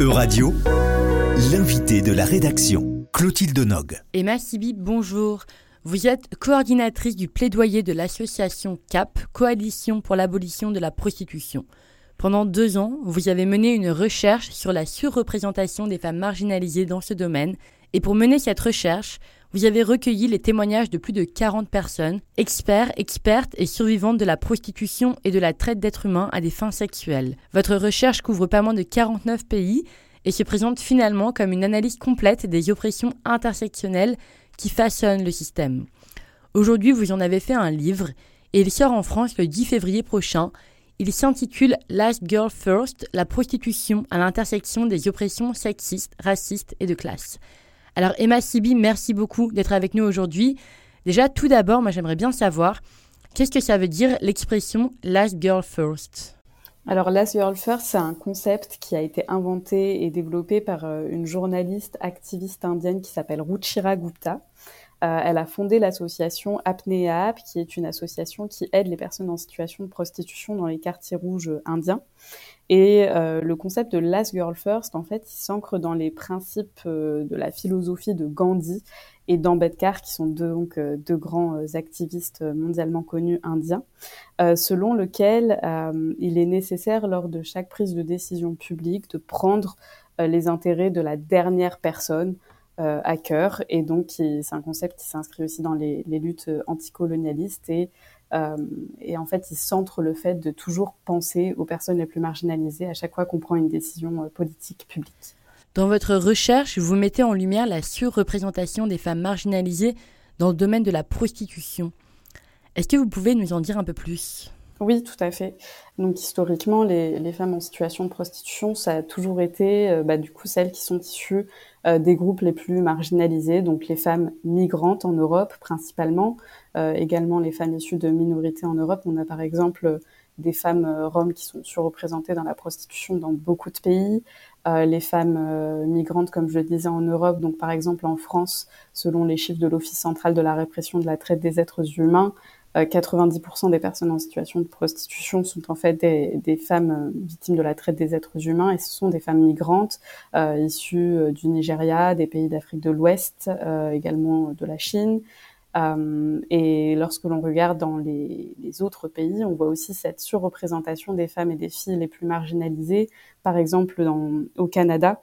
Euradio, l'invité de la rédaction, Clotilde Nog. Emma Sibi, bonjour. Vous êtes coordinatrice du plaidoyer de l'association CAP, Coalition pour l'abolition de la prostitution. Pendant deux ans, vous avez mené une recherche sur la surreprésentation des femmes marginalisées dans ce domaine, et pour mener cette recherche, vous avez recueilli les témoignages de plus de 40 personnes, experts, expertes et survivantes de la prostitution et de la traite d'êtres humains à des fins sexuelles. Votre recherche couvre pas moins de 49 pays et se présente finalement comme une analyse complète des oppressions intersectionnelles qui façonnent le système. Aujourd'hui, vous en avez fait un livre et il sort en France le 10 février prochain. Il s'intitule Last Girl First, la prostitution à l'intersection des oppressions sexistes, racistes et de classe. Alors Emma Sibi, merci beaucoup d'être avec nous aujourd'hui. Déjà, tout d'abord, moi j'aimerais bien savoir, qu'est-ce que ça veut dire l'expression Last Girl First alors, Last Girl First, c'est un concept qui a été inventé et développé par euh, une journaliste activiste indienne qui s'appelle Ruchira Gupta. Euh, elle a fondé l'association Apnea qui est une association qui aide les personnes en situation de prostitution dans les quartiers rouges indiens. Et euh, le concept de Last Girl First, en fait, il s'ancre dans les principes euh, de la philosophie de Gandhi et d'Ambedkar, qui sont deux, donc, euh, deux grands activistes mondialement connus indiens, selon lequel il est nécessaire, lors de chaque prise de décision publique, de prendre les intérêts de la dernière personne à cœur. Et donc, c'est un concept qui s'inscrit aussi dans les, luttes anticolonialistes et euh, et en fait, il centre le fait de toujours penser aux personnes les plus marginalisées à chaque fois qu'on prend une décision euh, politique publique. Dans votre recherche, vous mettez en lumière la surreprésentation des femmes marginalisées dans le domaine de la prostitution. Est-ce que vous pouvez nous en dire un peu plus? Oui, tout à fait. Donc historiquement, les, femmes en situation de prostitution, ça a toujours été euh, bah, du coup celles qui sont issues euh, des groupes les plus marginalisés, donc les femmes migrantes en Europe principalement, euh, également les femmes issues de minorités en Europe. On a par exemple des femmes roms qui sont surreprésentées dans la prostitution dans beaucoup de pays. les femmes migrantes, comme je le disais en Europe, donc par exemple en France, selon les chiffres de l'Office central de la répression de la traite des êtres humains, 90% euh, des personnes en situation de prostitution sont en fait des, femmes euh, victimes de la traite des êtres humains et ce sont des femmes migrantes euh, issues du Nigeria, des pays d'Afrique de l'Ouest, également de la Chine. et lorsque l'on regarde dans les, autres pays, on voit aussi cette surreprésentation des femmes et des filles les plus marginalisées. Par exemple, au Canada,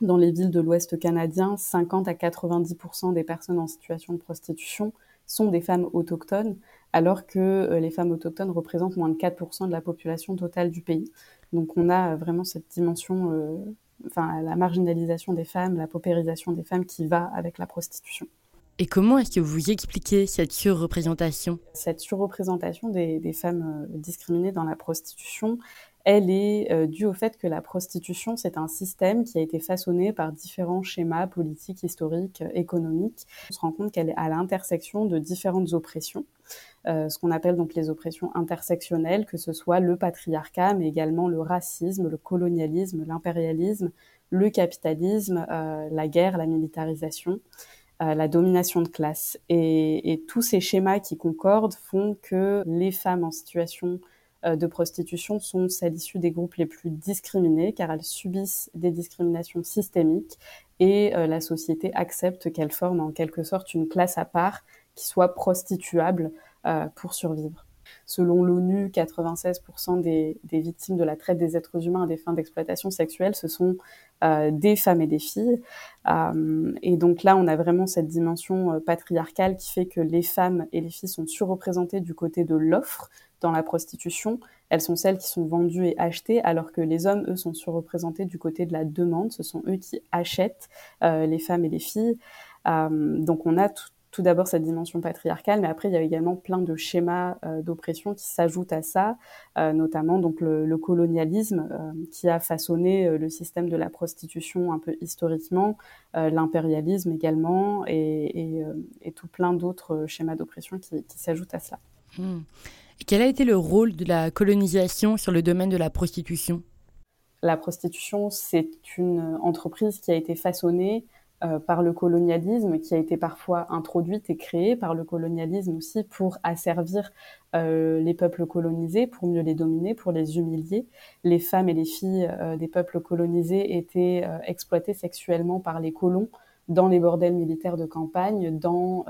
dans les villes de l'Ouest canadien, 50 à 90% des personnes en situation de prostitution sont des femmes autochtones, alors que euh, les femmes autochtones représentent moins de 4% de la population totale du pays. Donc on a vraiment cette dimension, euh, enfin la marginalisation des femmes, la paupérisation des femmes qui va avec la prostitution. Et comment est-ce que vous expliquez cette surreprésentation? Cette surreprésentation des, des, femmes euh, discriminées dans la prostitution, elle est euh, due au fait que la prostitution, c'est un système qui a été façonné par différents schémas politiques, historiques, économiques. On se rend compte qu'elle est à l'intersection de différentes oppressions, euh, ce qu'on appelle donc les oppressions intersectionnelles, que ce soit le patriarcat, mais également le racisme, le colonialisme, l'impérialisme, le capitalisme, euh, la guerre, la militarisation la domination de classe. Et, tous ces schémas qui concordent font que les femmes en situation euh, de prostitution sont celles issues des groupes les plus discriminés car elles subissent des discriminations systémiques et euh, la société accepte qu'elles forment en quelque sorte une classe à part qui soit prostituable euh, pour survivre. Selon l'ONU, 96% des, victimes de la traite des êtres humains à des fins d'exploitation sexuelle, ce sont des femmes et des filles. et donc là, on a vraiment cette dimension patriarcale qui fait que les femmes et les filles sont surreprésentées du côté de l'offre, dans la prostitution, elles sont celles qui sont vendues et achetées, alors que les hommes, eux, sont surreprésentés du côté de la demande. Ce sont eux qui achètent euh, les femmes et les filles. Euh, donc on a tout, d'abord cette dimension patriarcale, mais après il y a également plein de schémas euh, d'oppression qui s'ajoutent à ça, notamment donc le, colonialisme qui a façonné le système de la prostitution un peu historiquement, l'impérialisme également, et, tout plein d'autres schémas d'oppression qui, s'ajoutent à cela. Quel a été le rôle de la colonisation sur le domaine de la prostitution? La prostitution, c'est une entreprise qui a été façonnée euh, par le colonialisme, qui a été parfois introduite et créée par le colonialisme aussi pour asservir euh, les peuples colonisés, pour mieux les dominer, pour les humilier. Les femmes et les filles euh, des peuples colonisés étaient exploitées sexuellement par les colons dans les bordels militaires de campagne, dans,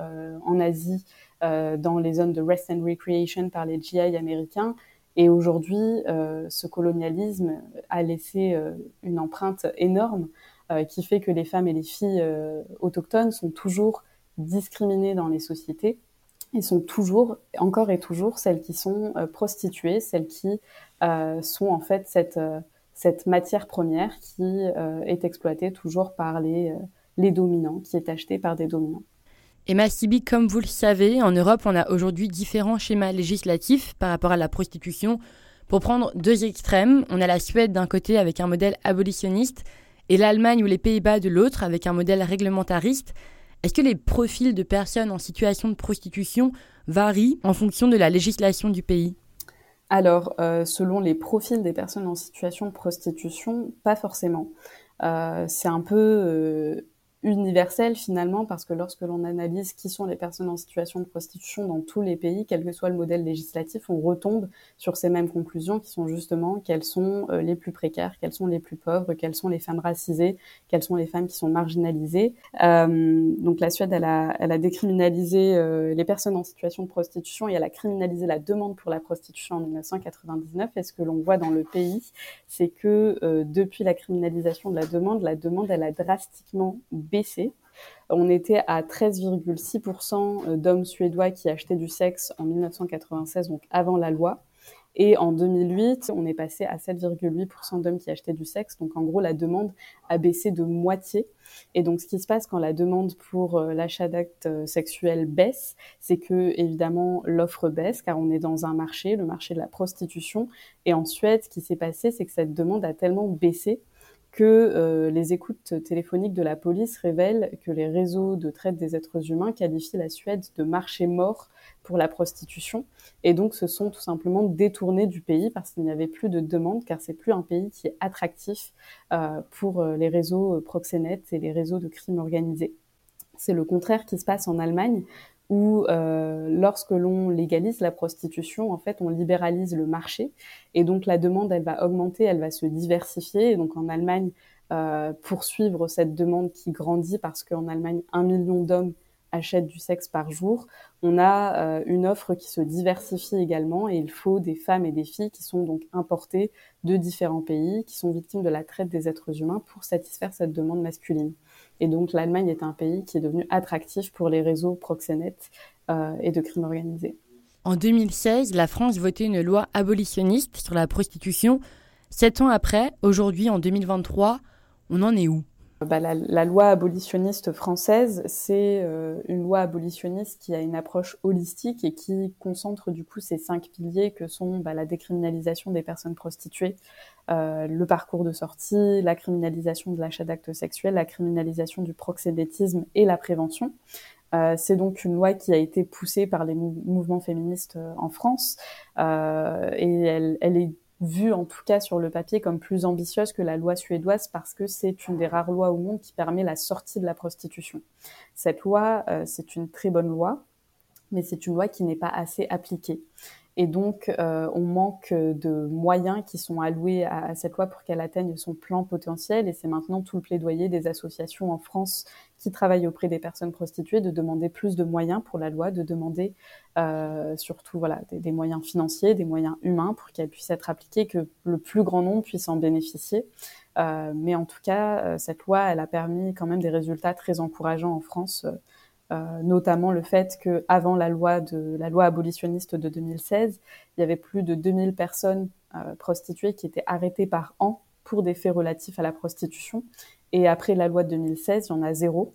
en Asie, dans les zones de rest and recreation par les GI américains. Et aujourd'hui, ce colonialisme a laissé une empreinte énorme euh, qui fait que les femmes et les filles euh, autochtones sont toujours discriminées dans les sociétés et sont toujours, encore et toujours, celles qui sont euh, prostituées, celles qui sont en fait cette, matière première qui est exploitée toujours par les dominants, qui est achetée par des dominants. Et Massibi, comme vous le savez, en Europe, on a aujourd'hui différents schémas législatifs par rapport à la prostitution. Pour prendre deux extrêmes, on a la Suède d'un côté avec un modèle abolitionniste et l'Allemagne ou les Pays-Bas de l'autre avec un modèle réglementariste, est-ce que les profils de personnes en situation de prostitution varient en fonction de la législation du pays? Alors, euh, selon les profils des personnes en situation de prostitution, pas forcément. Euh, c'est un peu euh, universel finalement parce que lorsque l'on analyse qui sont les personnes en situation de prostitution dans tous les pays, quel que soit le modèle législatif, on retombe sur ces mêmes conclusions qui sont justement quelles sont euh, les plus précaires, quelles sont les plus pauvres, quelles sont les femmes racisées, quelles sont les femmes qui sont marginalisées. Euh, donc la Suède, elle a, elle a décriminalisé euh, les personnes en situation de prostitution et elle a criminalisé la demande pour la prostitution en 1999. Et ce que l'on voit dans le pays, c'est que euh, depuis la criminalisation de la demande, la demande, elle a drastiquement On était à 13,6% euh, d'hommes suédois qui achetaient du sexe en 1996, donc avant la loi. Et en 2008, on est passé à 7,8% d'hommes qui achetaient du sexe. Donc en gros, la demande a baissé de moitié. Et donc ce qui se passe quand la demande pour euh, l'achat d'actes euh, sexuels baisse, c'est que évidemment l'offre baisse car on est dans un marché, le marché de la prostitution. Et en Suède, ce qui s'est passé, c'est que cette demande a tellement baissé que euh, les écoutes téléphoniques de la police révèlent que les réseaux de traite des êtres humains qualifient la Suède de marché mort pour la prostitution et donc se sont tout simplement détournés du pays parce qu'il n'y avait plus de demande car c'est plus un pays qui est attractif euh, pour euh, les réseaux proxénètes et les réseaux de crimes organisés. C'est le contraire qui se passe en Allemagne où euh, lorsque l'on légalise la prostitution, en fait, on libéralise le marché et donc la demande, elle va augmenter, elle va se diversifier. Et donc en Allemagne, euh, poursuivre cette demande qui grandit parce qu'en Allemagne, un million d'hommes achètent du sexe par jour, on a euh, une offre qui se diversifie également et il faut des femmes et des filles qui sont donc importées de différents pays, qui sont victimes de la traite des êtres humains pour satisfaire cette demande masculine. Et donc l'Allemagne est un pays qui est devenu attractif pour les réseaux proxénètes euh, et de crimes organisés. En 2016, la France votait une loi abolitionniste sur la prostitution. Sept ans après, aujourd'hui en 2023, on en est où? Bah, la, loi abolitionniste française, c'est euh, une loi abolitionniste qui a une approche holistique et qui concentre du coup ces cinq piliers que sont bah, la décriminalisation des personnes prostituées, euh, le parcours de sortie, la criminalisation de l'achat d'actes sexuels, la criminalisation du proxénétisme et la prévention. Euh, c'est donc une loi qui a été poussée par les mouvements féministes en France et elle, elle est vue en tout cas sur le papier comme plus ambitieuse que la loi suédoise parce que c'est une des rares lois au monde qui permet la sortie de la prostitution. Cette loi, euh, c'est une très bonne loi, mais c'est une loi qui n'est pas assez appliquée. Et donc, euh, on manque de moyens qui sont alloués à, cette loi pour qu'elle atteigne son plan potentiel. Et c'est maintenant tout le plaidoyer des associations en France qui travaillent auprès des personnes prostituées de demander plus de moyens pour la loi, de demander euh, surtout voilà des, moyens financiers, des moyens humains pour qu'elle puisse être appliquée, que le plus grand nombre puisse en bénéficier. Euh, mais en tout cas, cette loi, elle a permis quand même des résultats très encourageants en France euh, notamment le fait que avant la loi de la loi abolitionniste de 2016, il y avait plus de 2000 personnes euh, prostituées qui étaient arrêtées par an pour des faits relatifs à la prostitution. Et après la loi de 2016, il y en a zéro.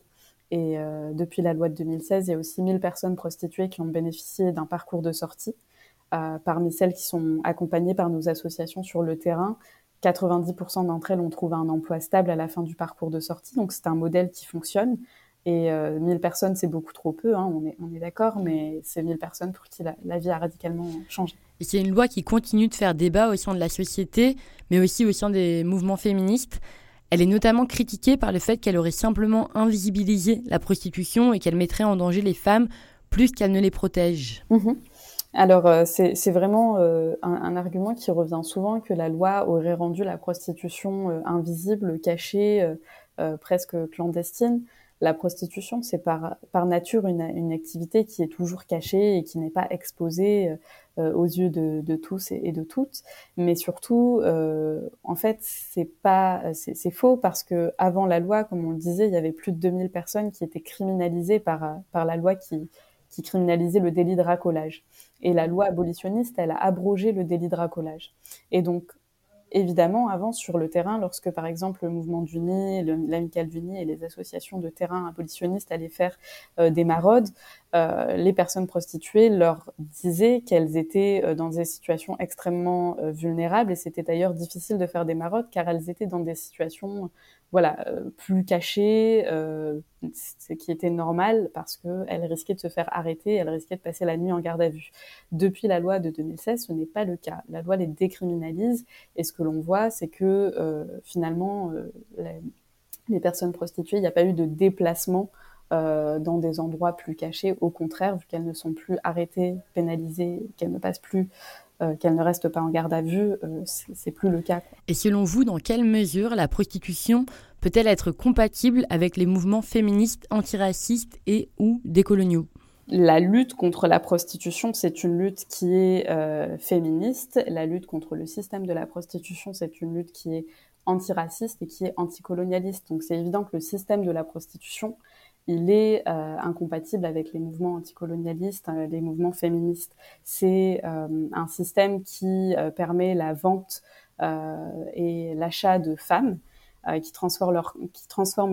Et euh, depuis la loi de 2016, il y a aussi 1000 personnes prostituées qui ont bénéficié d'un parcours de sortie. parmi celles qui sont accompagnées par nos associations sur le terrain, 90% d'entre elles ont trouvé un emploi stable à la fin du parcours de sortie. Donc c'est un modèle qui fonctionne. Et 1000 euh, personnes, c'est beaucoup trop peu, hein, on est, on est d'accord, mais c'est 1000 personnes pour qui la, vie a radicalement changé. Et c'est une loi qui continue de faire débat au sein de la société, mais aussi au sein des mouvements féministes. Elle est notamment critiquée par le fait qu'elle aurait simplement invisibilisé la prostitution et qu'elle mettrait en danger les femmes plus qu'elle ne les protège. Mhm. Alors, euh, c'est vraiment euh, un, argument qui revient souvent que la loi aurait rendu la prostitution euh, invisible, cachée, presque clandestine. La prostitution, c'est par, par nature une, une, activité qui est toujours cachée et qui n'est pas exposée aux yeux de, de tous et, de toutes. Mais surtout, en fait, c'est pas, c'est faux parce que avant la loi, comme on le disait, il y avait plus de 2000 personnes qui étaient criminalisées par, par la loi qui, qui criminalisait le délit de racolage. Et la loi abolitionniste, elle a abrogé le délit de racolage. Et donc, évidemment, avant, sur le terrain, lorsque, par exemple, le mouvement du Nid, l'Amicale du Nid et les associations de terrain abolitionnistes allaient faire euh, des maraudes, euh, les personnes prostituées leur disaient qu'elles étaient euh, dans des situations extrêmement vulnérables. Et c'était d'ailleurs difficile de faire des maraudes car elles étaient dans des situations voilà, euh, plus cachée, euh, ce qui était normal parce qu'elle risquait de se faire arrêter, elle risquait de passer la nuit en garde à vue. Depuis la loi de 2016, ce n'est pas le cas. La loi les décriminalise et ce que l'on voit, c'est que euh, finalement, les, les, personnes prostituées, il n'y a pas eu de déplacement dans des endroits plus cachés. Au contraire, vu qu'elles ne sont plus arrêtées, pénalisées, qu'elles ne passent plus euh, qu'elle ne reste pas en garde à vue, euh, c'est plus le cas. Et selon vous, dans quelle mesure la prostitution peut-elle être compatible avec les mouvements féministes, antiracistes et ou décoloniaux? La lutte contre la prostitution, c'est une lutte qui est euh, féministe. La lutte contre le système de la prostitution, c'est une lutte qui est antiraciste et qui est anticolonialiste. Donc c'est évident que le système de la prostitution, il est euh, incompatible avec les mouvements anticolonialistes, euh, les mouvements féministes. C'est euh, un système qui permet la vente et l'achat de femmes qui, transforment leur, qui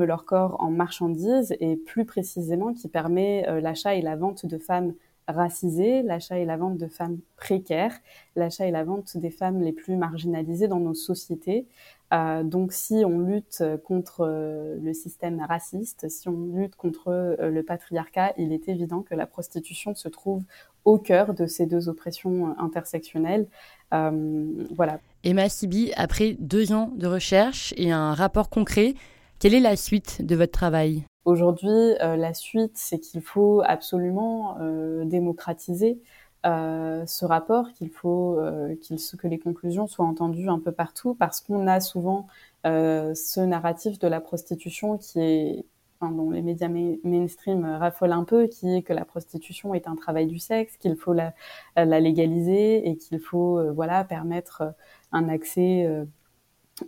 leur corps en marchandises et plus précisément qui permet l'achat et la vente de femmes racisées, l'achat et la vente de femmes précaires, l'achat et la vente des femmes les plus marginalisées dans nos sociétés, euh, donc si on lutte contre euh, le système raciste, si on lutte contre euh, le patriarcat, il est évident que la prostitution se trouve au cœur de ces deux oppressions intersectionnelles. voilà. Emma Sibi, après deux ans de recherche et un rapport concret, quelle est la suite de votre travail? Aujourd'hui, la suite, c'est qu'il faut absolument démocratiser euh, ce rapport, qu'il faut euh, que les conclusions soient entendues un peu partout, parce qu'on a souvent euh, ce narratif de la prostitution qui est Enfin, dont les médias mainstream raffolent un peu, qui est que la prostitution est un travail du sexe, qu'il faut la, la, légaliser et qu'il faut voilà permettre un accès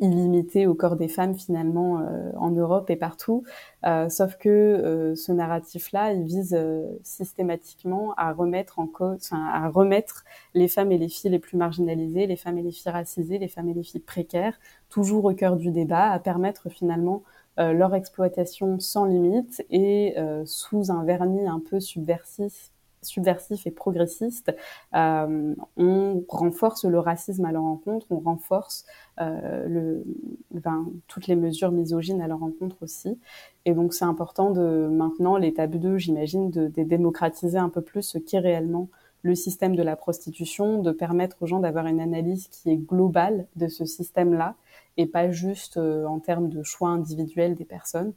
illimité au corps des femmes finalement euh, en Europe et partout. Euh, sauf que euh, ce narratif-là, il vise systématiquement à remettre en cause, à remettre les femmes et les filles les plus marginalisées, les femmes et les filles racisées, les femmes et les filles précaires, toujours au cœur du débat, à permettre finalement leur exploitation sans limite et sous un vernis un peu subversif subversif et progressiste, euh, on renforce le racisme à leur rencontre, on renforce euh, ben, toutes les mesures misogynes à leur rencontre aussi. Et donc c'est important de maintenant, l'étape 2, j'imagine, de, démocratiser un peu plus ce qu'est réellement le système de la prostitution, de permettre aux gens d'avoir une analyse qui est globale de ce système-là et pas juste euh, en termes de choix individuels des personnes.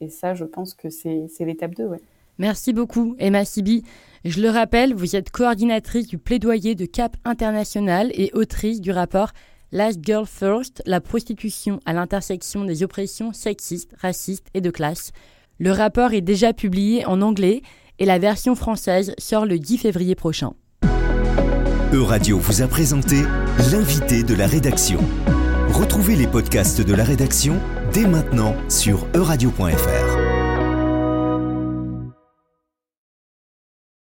Et ça, je pense que c'est l'étape 2, ouais. Merci beaucoup, Emma Sibi. Je le rappelle, vous êtes coordinatrice du plaidoyer de Cap International et autrice du rapport Last Girl First, la prostitution à l'intersection des oppressions sexistes, racistes et de classe. Le rapport est déjà publié en anglais et la version française sort le 10 février prochain. Euradio vous a présenté l'invité de la rédaction. Retrouvez les podcasts de la rédaction dès maintenant sur euradio.fr.